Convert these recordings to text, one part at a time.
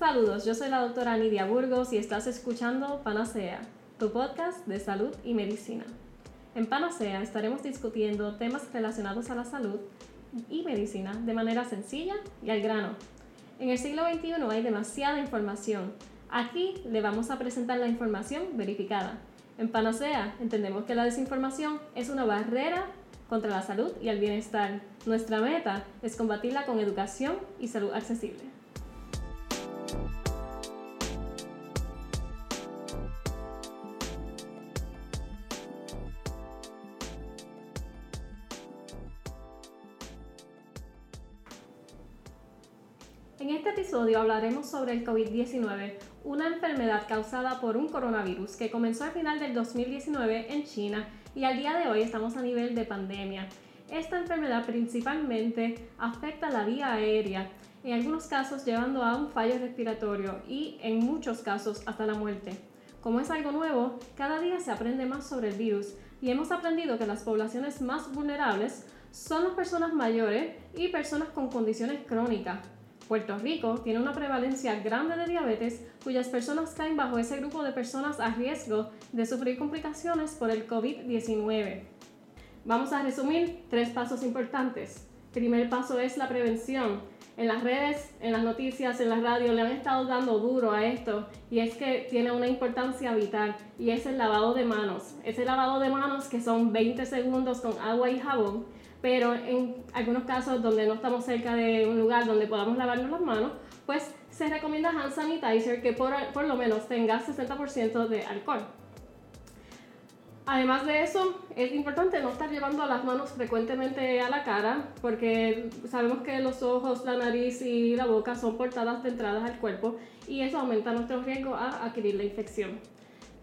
Saludos, yo soy la doctora Nidia Burgos y estás escuchando Panacea, tu podcast de salud y medicina. En Panacea estaremos discutiendo temas relacionados a la salud y medicina de manera sencilla y al grano. En el siglo XXI hay demasiada información. Aquí le vamos a presentar la información verificada. En Panacea entendemos que la desinformación es una barrera contra la salud y el bienestar. Nuestra meta es combatirla con educación y salud accesible. En este episodio hablaremos sobre el COVID-19, una enfermedad causada por un coronavirus que comenzó al final del 2019 en China y al día de hoy estamos a nivel de pandemia. Esta enfermedad principalmente afecta la vía aérea, en algunos casos llevando a un fallo respiratorio y en muchos casos hasta la muerte. Como es algo nuevo, cada día se aprende más sobre el virus y hemos aprendido que las poblaciones más vulnerables son las personas mayores y personas con condiciones crónicas. Puerto Rico tiene una prevalencia grande de diabetes cuyas personas caen bajo ese grupo de personas a riesgo de sufrir complicaciones por el COVID-19. Vamos a resumir tres pasos importantes. Primer paso es la prevención. En las redes, en las noticias, en la radio le han estado dando duro a esto y es que tiene una importancia vital y es el lavado de manos. Ese lavado de manos que son 20 segundos con agua y jabón pero en algunos casos donde no estamos cerca de un lugar donde podamos lavarnos las manos, pues se recomienda hand sanitizer que por, por lo menos tenga 60% de alcohol. Además de eso, es importante no estar llevando las manos frecuentemente a la cara porque sabemos que los ojos, la nariz y la boca son portadas de entradas al cuerpo y eso aumenta nuestro riesgo a adquirir la infección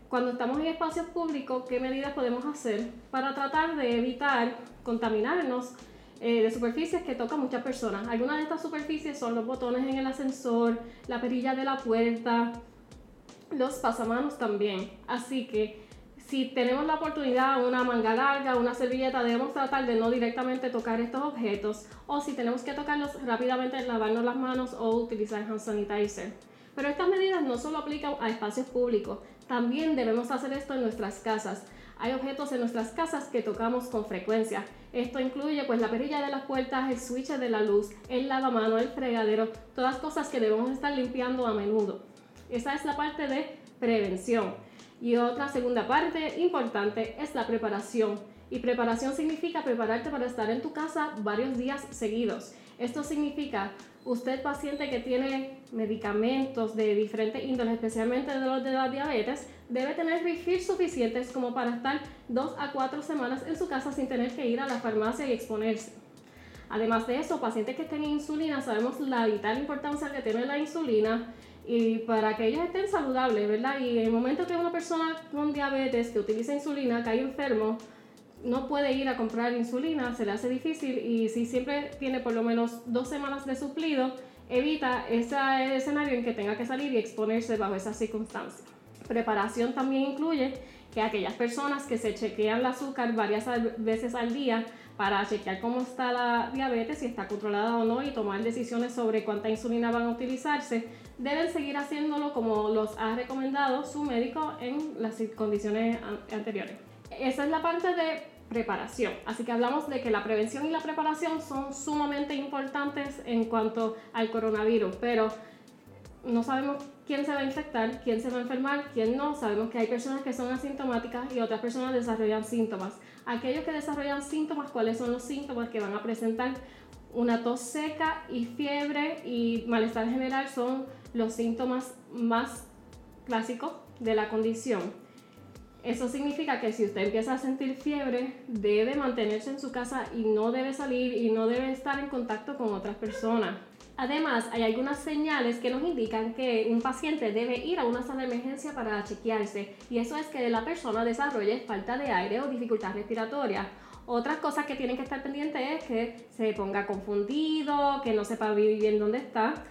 cuando estamos en espacios públicos, ¿qué medidas podemos hacer para tratar de evitar contaminarnos eh, de superficies que tocan muchas personas? Algunas de estas superficies son los botones en el ascensor, la perilla de la puerta, los pasamanos también. Así que si tenemos la oportunidad, una manga larga, una servilleta, debemos tratar de no directamente tocar estos objetos o si tenemos que tocarlos rápidamente, lavarnos las manos o utilizar hand sanitizer. Pero estas medidas no solo aplican a espacios públicos, también debemos hacer esto en nuestras casas. Hay objetos en nuestras casas que tocamos con frecuencia. Esto incluye pues la perilla de las puertas, el switch de la luz, el lavamano, el fregadero, todas cosas que debemos estar limpiando a menudo. Esa es la parte de prevención. Y otra segunda parte importante es la preparación. Y preparación significa prepararte para estar en tu casa varios días seguidos. Esto significa usted paciente que tiene medicamentos de diferentes índoles, especialmente de los de la diabetes, debe tener refills suficientes como para estar dos a cuatro semanas en su casa sin tener que ir a la farmacia y exponerse. Además de eso, pacientes que estén en insulina, sabemos la vital importancia que tiene la insulina y para que ellos estén saludables, ¿verdad? Y en el momento que una persona con diabetes que utiliza insulina cae enfermo, no puede ir a comprar insulina, se le hace difícil y si siempre tiene por lo menos dos semanas de suplido, evita ese escenario en que tenga que salir y exponerse bajo esas circunstancias. Preparación también incluye que aquellas personas que se chequean el azúcar varias veces al día para chequear cómo está la diabetes, si está controlada o no y tomar decisiones sobre cuánta insulina van a utilizarse, deben seguir haciéndolo como los ha recomendado su médico en las condiciones anteriores. Esa es la parte de preparación. Así que hablamos de que la prevención y la preparación son sumamente importantes en cuanto al coronavirus, pero no sabemos quién se va a infectar, quién se va a enfermar, quién no. Sabemos que hay personas que son asintomáticas y otras personas desarrollan síntomas. Aquellos que desarrollan síntomas, ¿cuáles son los síntomas que van a presentar? Una tos seca y fiebre y malestar general son los síntomas más clásicos de la condición. Eso significa que si usted empieza a sentir fiebre, debe mantenerse en su casa y no debe salir y no debe estar en contacto con otras personas. Además, hay algunas señales que nos indican que un paciente debe ir a una sala de emergencia para chequearse y eso es que la persona desarrolle falta de aire o dificultad respiratoria. Otras cosas que tienen que estar pendientes es que se ponga confundido, que no sepa bien dónde está,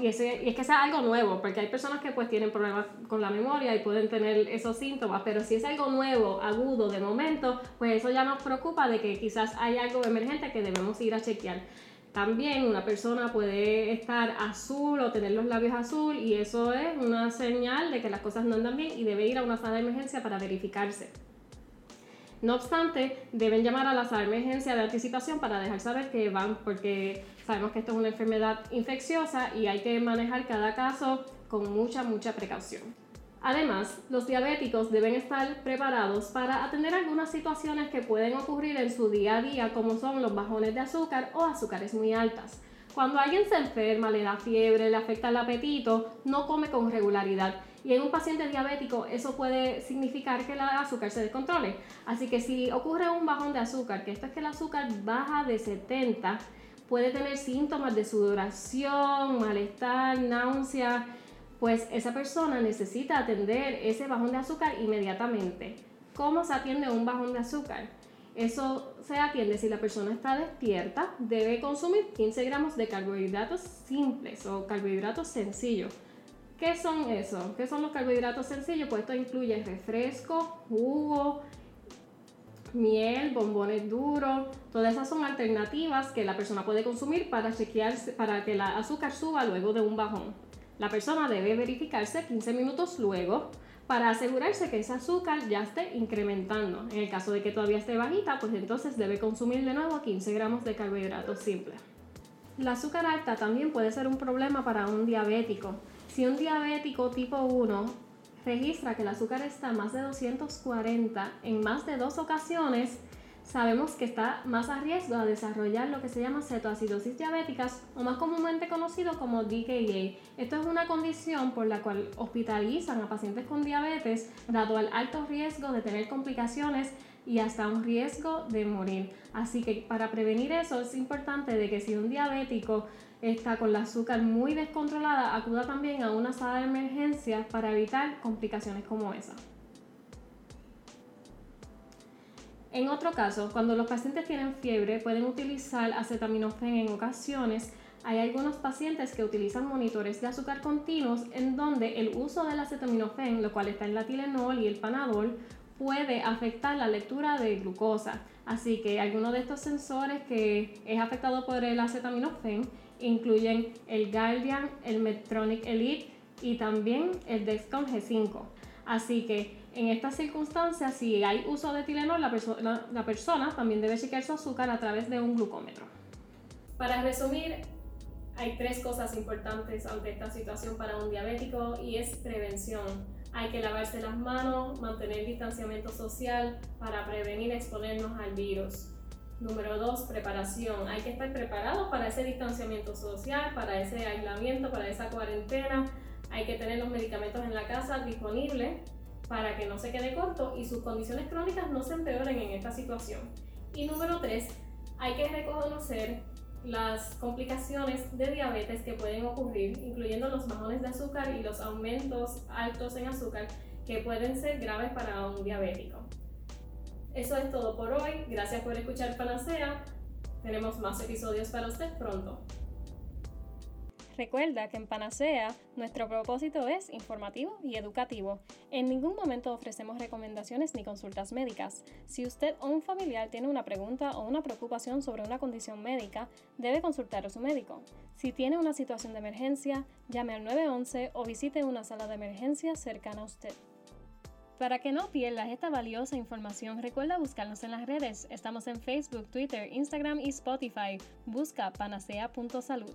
y, ese, y, es que es algo nuevo, porque hay personas que pues tienen problemas con la memoria y pueden tener esos síntomas, pero si es algo nuevo, agudo, de momento, pues eso ya nos preocupa de que quizás hay algo emergente que debemos ir a chequear. También una persona puede estar azul o tener los labios azul y eso es una señal de que las cosas no andan bien y debe ir a una sala de emergencia para verificarse. No obstante, deben llamar a la sala de emergencia de anticipación para dejar saber que van porque sabemos que esto es una enfermedad infecciosa y hay que manejar cada caso con mucha, mucha precaución. Además, los diabéticos deben estar preparados para atender algunas situaciones que pueden ocurrir en su día a día, como son los bajones de azúcar o azúcares muy altas. Cuando alguien se enferma, le da fiebre, le afecta el apetito, no come con regularidad. Y en un paciente diabético eso puede significar que el azúcar se descontrole. Así que si ocurre un bajón de azúcar, que esto es que el azúcar baja de 70, puede tener síntomas de sudoración, malestar, náusea, pues esa persona necesita atender ese bajón de azúcar inmediatamente. ¿Cómo se atiende un bajón de azúcar? Eso se atiende si la persona está despierta, debe consumir 15 gramos de carbohidratos simples o carbohidratos sencillos. ¿Qué son esos? ¿Qué son los carbohidratos sencillos? Pues esto incluye refresco, jugo, miel, bombones duros, todas esas son alternativas que la persona puede consumir para chequear, para que el azúcar suba luego de un bajón. La persona debe verificarse 15 minutos luego para asegurarse que ese azúcar ya esté incrementando. En el caso de que todavía esté bajita, pues entonces debe consumir de nuevo 15 gramos de carbohidratos simples. La azúcar alta también puede ser un problema para un diabético. Si un diabético tipo 1 registra que el azúcar está más de 240 en más de dos ocasiones, sabemos que está más a riesgo de desarrollar lo que se llama cetoacidosis diabéticas o más comúnmente conocido como DKA. Esto es una condición por la cual hospitalizan a pacientes con diabetes dado al alto riesgo de tener complicaciones y hasta un riesgo de morir. Así que para prevenir eso es importante de que si un diabético está con la azúcar muy descontrolada, acuda también a una sala de emergencia para evitar complicaciones como esa. En otro caso, cuando los pacientes tienen fiebre, pueden utilizar acetaminofén en ocasiones. Hay algunos pacientes que utilizan monitores de azúcar continuos en donde el uso del acetaminofén, lo cual está en la Tilenol y el Panadol, puede afectar la lectura de glucosa. Así que algunos de estos sensores que es afectado por el acetaminofén incluyen el Guardian, el Medtronic Elite y también el Dexcom G5. Así que en estas circunstancias, si hay uso de Tilenol, la, persona también debe chequear su azúcar a través de un glucómetro. Para resumir, hay tres cosas importantes ante esta situación para un diabético y es prevención. Hay que lavarse las manos, mantener distanciamiento social para prevenir exponernos al virus. Número dos, preparación. Hay que estar preparados para ese distanciamiento social, para ese aislamiento, para esa cuarentena. Hay que tener los medicamentos en la casa disponibles para que no se quede corto y sus condiciones crónicas no se empeoren en esta situación. Y número tres, hay que reconocer las complicaciones de diabetes que pueden ocurrir, incluyendo los bajones de azúcar y los aumentos altos en azúcar que pueden ser graves para un diabético. Eso es todo por hoy. Gracias por escuchar Panacea. Tenemos más episodios para usted pronto. Recuerda que en Panacea nuestro propósito es informativo y educativo. En ningún momento ofrecemos recomendaciones ni consultas médicas. Si usted o un familiar tiene una pregunta o una preocupación sobre una condición médica, debe consultar a su médico. Si tiene una situación de emergencia, llame al 911 o visite una sala de emergencia cercana a usted. Para que no pierdas esta valiosa información, recuerda buscarnos en las redes. Estamos en Facebook, Twitter, Instagram y Spotify. Busca panacea.salud.